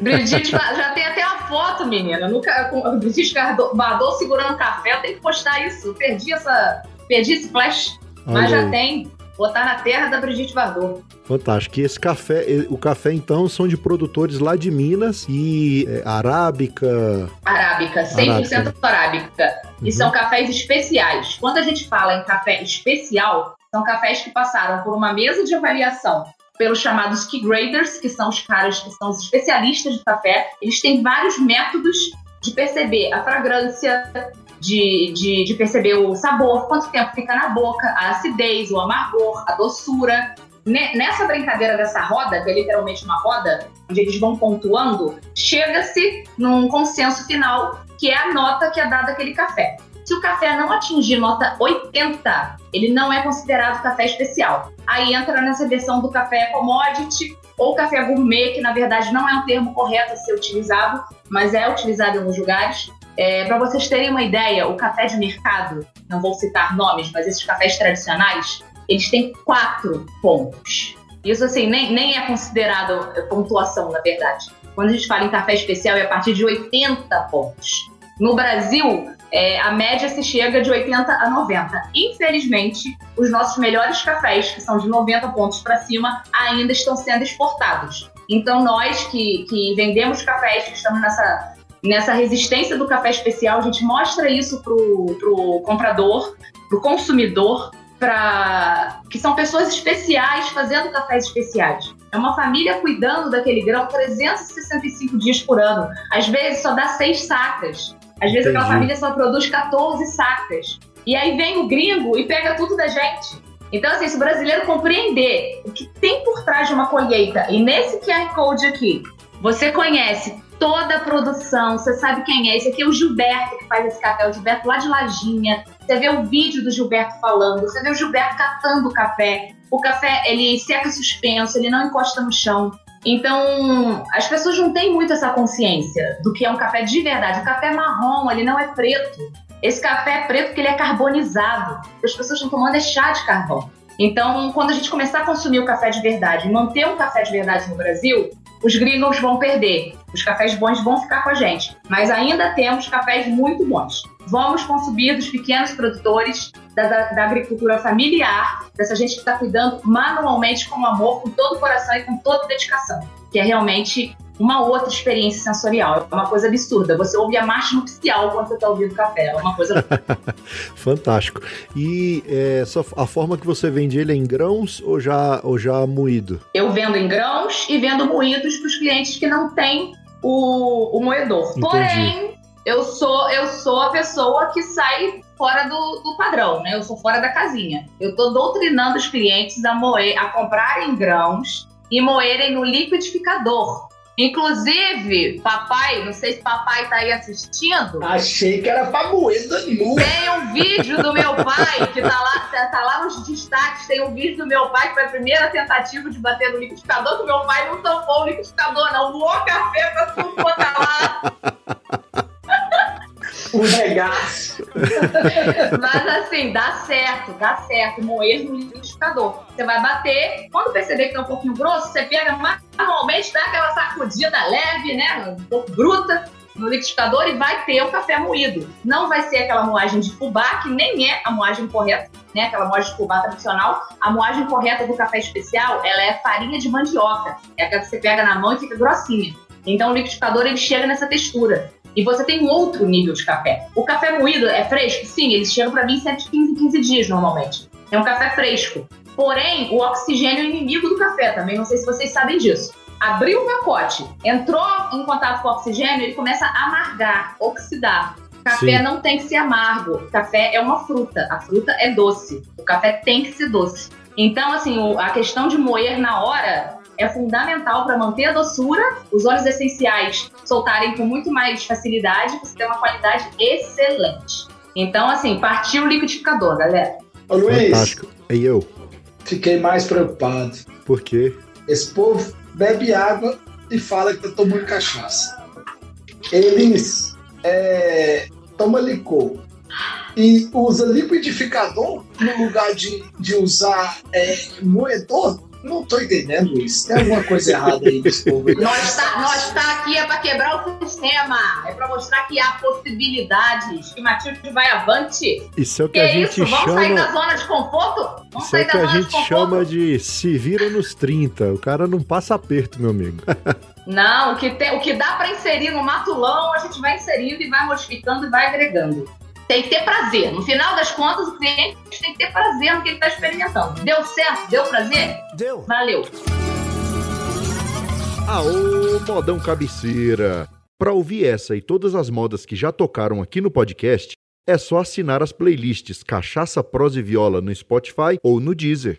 Brigitte já tem até a foto, menina. Nunca, com, Brigitte Bardot segurando café. Eu tenho que postar isso. Perdi, essa, perdi esse flash. Olha mas já aí. tem. Botar na terra da Brigitte Bardot. Fantástico. E esse café, o café então são de produtores lá de Minas e é, arábica. Arábica, 100% arábica. arábica. Uhum. E são cafés especiais. Quando a gente fala em café especial, são cafés que passaram por uma mesa de avaliação pelos chamados key graders, que são os caras que são os especialistas de café. Eles têm vários métodos de perceber a fragrância, de, de, de, perceber o sabor, quanto tempo fica na boca, a acidez, o amargor, a doçura. Nessa brincadeira dessa roda, que é literalmente uma roda, onde eles vão pontuando, chega-se num consenso final, que é a nota que é dada àquele café. Se o café não atingir nota 80, ele não é considerado café especial. Aí entra nessa versão do café commodity ou café gourmet, que na verdade não é um termo correto a ser utilizado, mas é utilizado em alguns lugares. É, Para vocês terem uma ideia, o café de mercado, não vou citar nomes, mas esses cafés tradicionais, eles têm quatro pontos. Isso, assim, nem, nem é considerado pontuação, na verdade. Quando a gente fala em café especial, é a partir de 80 pontos. No Brasil, é, a média se chega de 80 a 90. Infelizmente, os nossos melhores cafés, que são de 90 pontos para cima, ainda estão sendo exportados. Então, nós que, que vendemos cafés, que estamos nessa, nessa resistência do café especial, a gente mostra isso para o comprador, para o consumidor, para que são pessoas especiais fazendo cafés especiais. É uma família cuidando daquele grão 365 dias por ano. Às vezes só dá seis sacas. Às vezes Entendi. aquela família só produz 14 sacas. E aí vem o gringo e pega tudo da gente. Então, assim, se o brasileiro compreender o que tem por trás de uma colheita, e nesse QR Code aqui, você conhece toda a produção, você sabe quem é. Esse aqui é o Gilberto que faz esse café, o Gilberto lá de Lajinha. Você vê o vídeo do Gilberto falando, você vê o Gilberto catando o café. O café, ele seca suspenso, ele não encosta no chão. Então, as pessoas não têm muito essa consciência do que é um café de verdade. O café marrom, ele não é preto. Esse café é preto porque ele é carbonizado. As pessoas estão tomando é chá de carvão. Então, quando a gente começar a consumir o café de verdade manter um café de verdade no Brasil, os gringos vão perder. Os cafés bons vão ficar com a gente. Mas ainda temos cafés muito bons. Vamos consumir dos pequenos produtores, da, da, da agricultura familiar, dessa gente que está cuidando manualmente com amor, com todo o coração e com toda dedicação. Que é realmente uma outra experiência sensorial. É uma coisa absurda. Você ouve a marcha nupcial quando você está ouvindo café. É uma coisa. Fantástico. E é, a forma que você vende ele é em grãos ou já, ou já moído? Eu vendo em grãos e vendo moídos para os clientes que não têm o, o moedor. Entendi. Porém, eu sou, eu sou a pessoa que sai fora do, do, padrão, né? Eu sou fora da casinha. Eu estou doutrinando os clientes a moer, a comprarem grãos e moerem no liquidificador. Inclusive, papai, não sei se papai tá aí assistindo. Achei que era pra moer nu. Tem um vídeo do meu pai que tá lá, tá, tá, lá nos destaques. Tem um vídeo do meu pai que foi a primeira tentativa de bater no liquidificador, que meu pai não tampou o liquidificador, não. Voou café pra tudo quanto é lá. Um regaço. Mas assim, dá certo, dá certo. Moer no liquidificador. Você vai bater, quando perceber que tá um pouquinho grosso, você pega manualmente, dá aquela sacudida leve, né? Um pouco bruta no liquidificador e vai ter o café moído. Não vai ser aquela moagem de fubá, que nem é a moagem correta, né? Aquela moagem de fubá tradicional. A moagem correta do café especial, ela é farinha de mandioca. É aquela que você pega na mão e fica grossinha. Então o liquidificador ele chega nessa textura. E você tem um outro nível de café. O café moído é fresco? Sim, eles chegam para mim 7, 15, 15 dias normalmente. É um café fresco. Porém, o oxigênio é inimigo do café também, não sei se vocês sabem disso. Abriu o pacote, entrou em contato com o oxigênio, ele começa a amargar, oxidar. Café Sim. não tem que ser amargo. Café é uma fruta. A fruta é doce. O café tem que ser doce. Então, assim, a questão de moer na hora é fundamental para manter a doçura, os óleos essenciais soltarem com muito mais facilidade, você ter uma qualidade excelente. Então, assim, partiu o liquidificador, galera. Ô Luiz. Fantástico. E eu? Fiquei mais preocupado. Por quê? Esse povo bebe água e fala que tá tomando cachaça. Eles é, tomam licor e usa liquidificador no lugar de, de usar é, moedor não tô entendendo isso. Tem alguma coisa errada aí povo. Nós tá, nós tá aqui é para quebrar o sistema. É para mostrar que há possibilidades. Que Matilde vai avante. Isso é o que, que a gente isso? chama... Vamos sair da zona de conforto? Vamos isso é o que a gente chama de se vira nos 30. O cara não passa aperto, meu amigo. não, o que, tem, o que dá para inserir no matulão, a gente vai inserindo e vai modificando e vai agregando tem que ter prazer. No final das contas, o cliente tem que ter prazer no que ele está experimentando. Deu certo? Deu prazer? Deu. Valeu. Aô, modão cabeceira! Para ouvir essa e todas as modas que já tocaram aqui no podcast, é só assinar as playlists Cachaça, Prosa e Viola no Spotify ou no Deezer.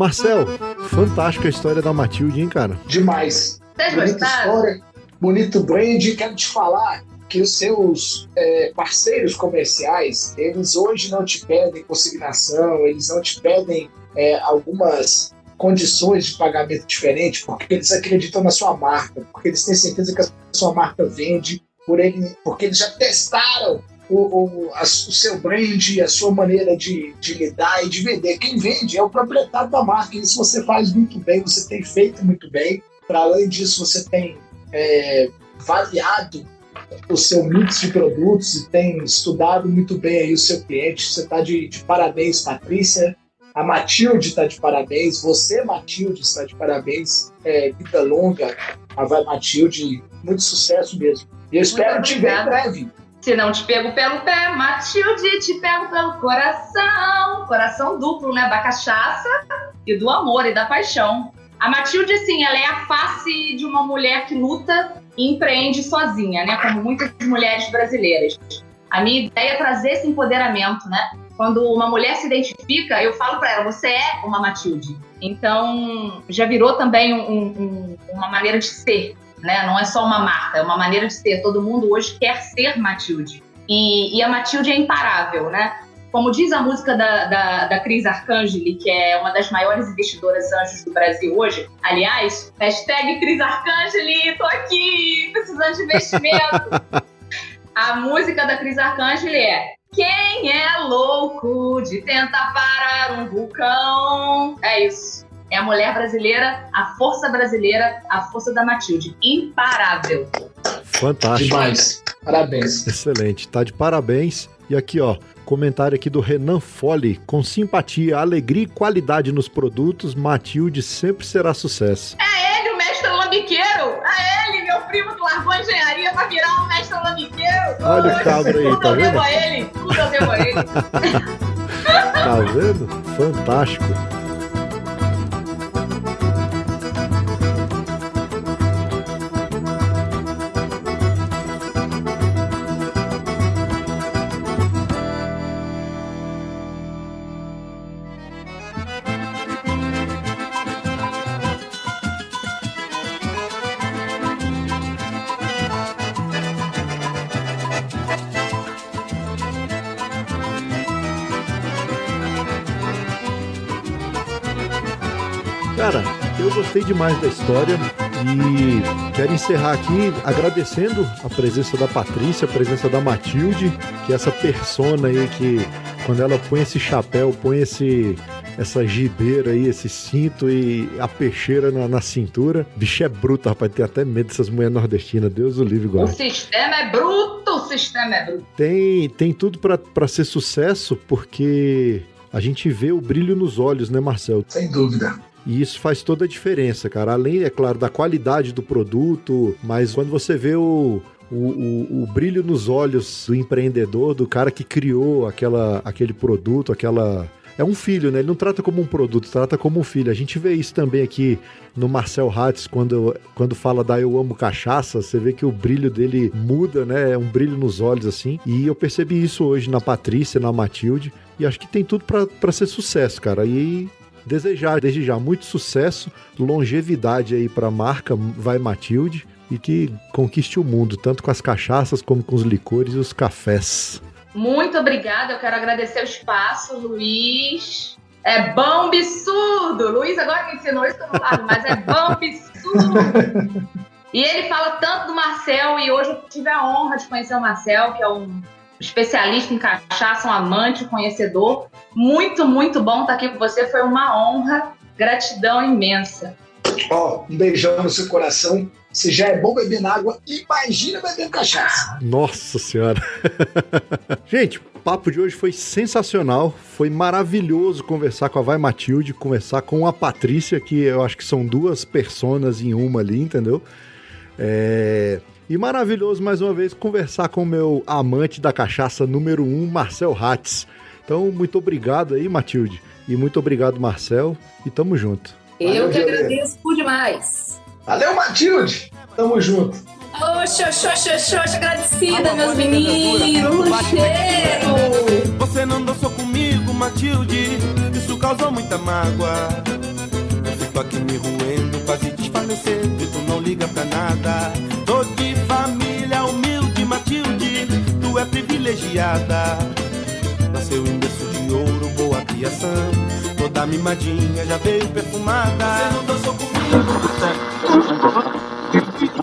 Marcel, fantástica a história da Matilde, hein, cara? Demais. Bonita história, bonito brand. Quero te falar que os seus é, parceiros comerciais, eles hoje não te pedem consignação, eles não te pedem é, algumas condições de pagamento diferentes, porque eles acreditam na sua marca, porque eles têm certeza que a sua marca vende, por ele, porque eles já testaram o, o, a, o seu brand, a sua maneira de, de lidar e de vender. Quem vende é o proprietário da marca. Isso você faz muito bem, você tem feito muito bem. Para além disso, você tem é, variado o seu mix de produtos e tem estudado muito bem aí o seu cliente. Você está de, de parabéns, Patrícia. A Matilde está de parabéns. Você, Matilde, está de parabéns. É, vida longa, a Vai Matilde. Muito sucesso mesmo. E eu espero te ver em breve. Se não te pego pelo pé, Matilde, te pego pelo coração. Coração duplo, né? Da cachaça e do amor e da paixão. A Matilde, assim, ela é a face de uma mulher que luta e empreende sozinha, né? Como muitas mulheres brasileiras. A minha ideia é trazer esse empoderamento, né? Quando uma mulher se identifica, eu falo para ela: você é uma Matilde. Então, já virou também um, um, uma maneira de ser, né? Não é só uma marca, é uma maneira de ser. Todo mundo hoje quer ser Matilde. E, e a Matilde é imparável, né? Como diz a música da, da, da Cris Arcangeli, que é uma das maiores investidoras anjos do Brasil hoje, aliás, hashtag Cris Arcangeli, tô aqui, precisando de investimento. a música da Cris Arcangeli é quem é louco de tentar parar um vulcão? É isso. É a mulher brasileira, a força brasileira, a força da Matilde. Imparável. Fantástico. Demais. Parabéns. Excelente. Tá de parabéns. E aqui, ó, comentário aqui do Renan Fole. Com simpatia, alegria e qualidade nos produtos, Matilde sempre será sucesso. É ele, o mestre lambiqueiro. É ele, meu primo que largou a engenharia pra virar um mestre lambiqueiro. Olha o cabra aí, Tudo tá eu vendo? devo a ele. Tudo eu devo a ele. Tá vendo? Fantástico. Gostei demais da história e quero encerrar aqui agradecendo a presença da Patrícia, a presença da Matilde, que é essa persona aí que quando ela põe esse chapéu, põe esse essa gibeira aí, esse cinto e a peixeira na, na cintura. Bicho é bruto, rapaz. Tem até medo dessas mulheres nordestinas. Deus o livre, O guarda. sistema é bruto, o sistema é bruto. Tem, tem tudo pra pra ser sucesso, porque a gente vê o brilho nos olhos, né, Marcel? Sem dúvida. E isso faz toda a diferença, cara. Além, é claro, da qualidade do produto, mas quando você vê o, o, o, o brilho nos olhos do empreendedor, do cara que criou aquela, aquele produto, aquela. É um filho, né? Ele não trata como um produto, trata como um filho. A gente vê isso também aqui no Marcel Hatz, quando, quando fala da Eu Amo Cachaça, você vê que o brilho dele muda, né? É um brilho nos olhos, assim. E eu percebi isso hoje na Patrícia, na Matilde. E acho que tem tudo pra ser sucesso, cara. E desejar, desde já, muito sucesso, longevidade aí pra marca Vai Matilde e que conquiste o mundo, tanto com as cachaças como com os licores e os cafés. Muito obrigada. Eu quero agradecer o espaço, Luiz. É bom absurdo. Luiz agora me ensinou isso que eu não falo, mas é bom absurdo. E ele fala tanto do Marcel, e hoje eu tive a honra de conhecer o Marcel, que é um especialista em cachaça, um amante, um conhecedor. Muito, muito bom estar aqui com você. Foi uma honra. Gratidão imensa. Ó, um beijão no seu coração. Se já é bom beber água, imagina bebendo cachaça. Nossa Senhora! Gente, o papo de hoje foi sensacional. Foi maravilhoso conversar com a Vai Matilde, conversar com a Patrícia, que eu acho que são duas personas em uma ali, entendeu? É, E maravilhoso, mais uma vez, conversar com o meu amante da cachaça número um, Marcel Hatz. Então, muito obrigado aí, Matilde. E muito obrigado, Marcel. E tamo junto. Valeu, Eu que Violeta. agradeço por demais. Valeu, Matilde! Tamo junto. Oxe, oxe, oxe, oxe, oxe, agradecida, meus meninos. Cheiro. Você não dançou comigo, Matilde, isso causou muita mágoa. Eu fico aqui me roendo, quase desfalecendo, e tu não liga pra nada. Tô de família humilde, Matilde, tu é privilegiada. Nasceu em berço de ouro, boa criação. Toda mimadinha já veio perfumada. Você não dançou comigo,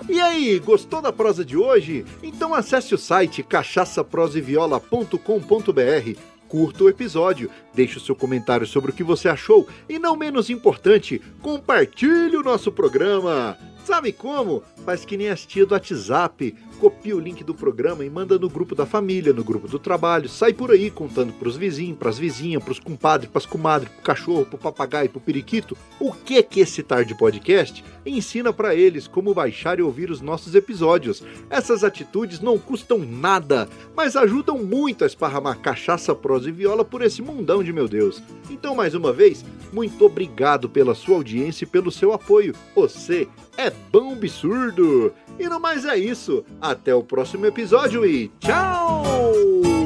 E aí, gostou da prosa de hoje? Então acesse o site cachaçaproseviola.com.br, curta o episódio, deixe o seu comentário sobre o que você achou e, não menos importante, compartilhe o nosso programa. Sabe como? Faz que nem as tia do WhatsApp, copia o link do programa e manda no grupo da família, no grupo do trabalho, sai por aí contando pros vizinhos, pras vizinhas, pros compadres, pras comadres, pro cachorro, pro papagaio, pro periquito, o que é que esse tarde podcast ensina para eles como baixar e ouvir os nossos episódios. Essas atitudes não custam nada, mas ajudam muito a esparramar cachaça, prosa e viola por esse mundão de meu Deus. Então, mais uma vez, muito obrigado pela sua audiência e pelo seu apoio. Você é bom absurdo! E no mais é isso. Até o próximo episódio e tchau!